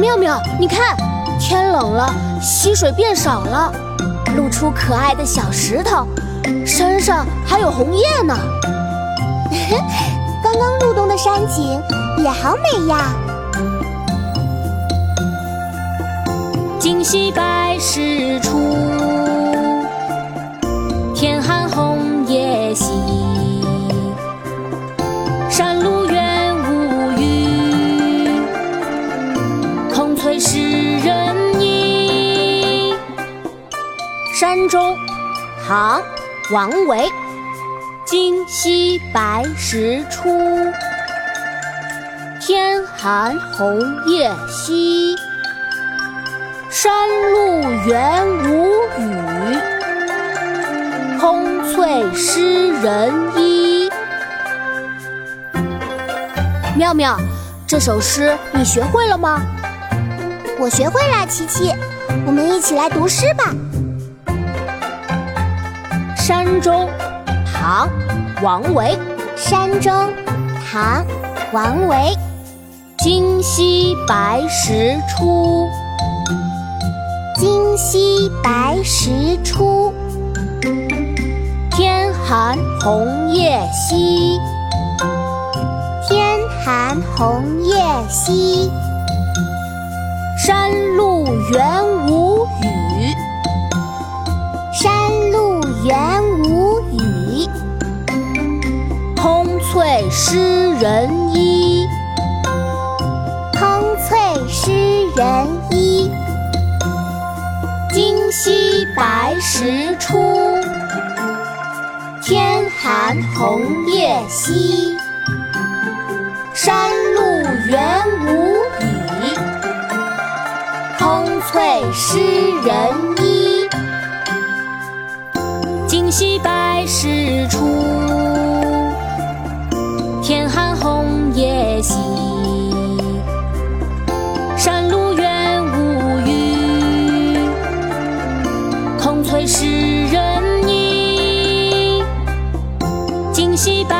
妙妙，你看，天冷了，溪水变少了，露出可爱的小石头，山上还有红叶呢。刚刚入冬的山景也好美呀。今夕白石出，天寒红叶稀。诗人意。山中，唐·王维。今夕白石出，天寒红叶稀。山路元无语，空翠湿人衣。妙妙，这首诗你学会了吗？我学会了，琪琪，我们一起来读诗吧。山中，唐·王维。山中，唐·王维。今夕白石出。今夕白石出，天寒红叶稀。天寒红叶稀，山路元无语。山路元无语，空翠湿人衣。空翠湿人衣。今夕白时出，天寒红叶稀。山翠湿人衣。今夕白石出，天寒红叶稀。山路远无语，空翠湿人衣。今夕白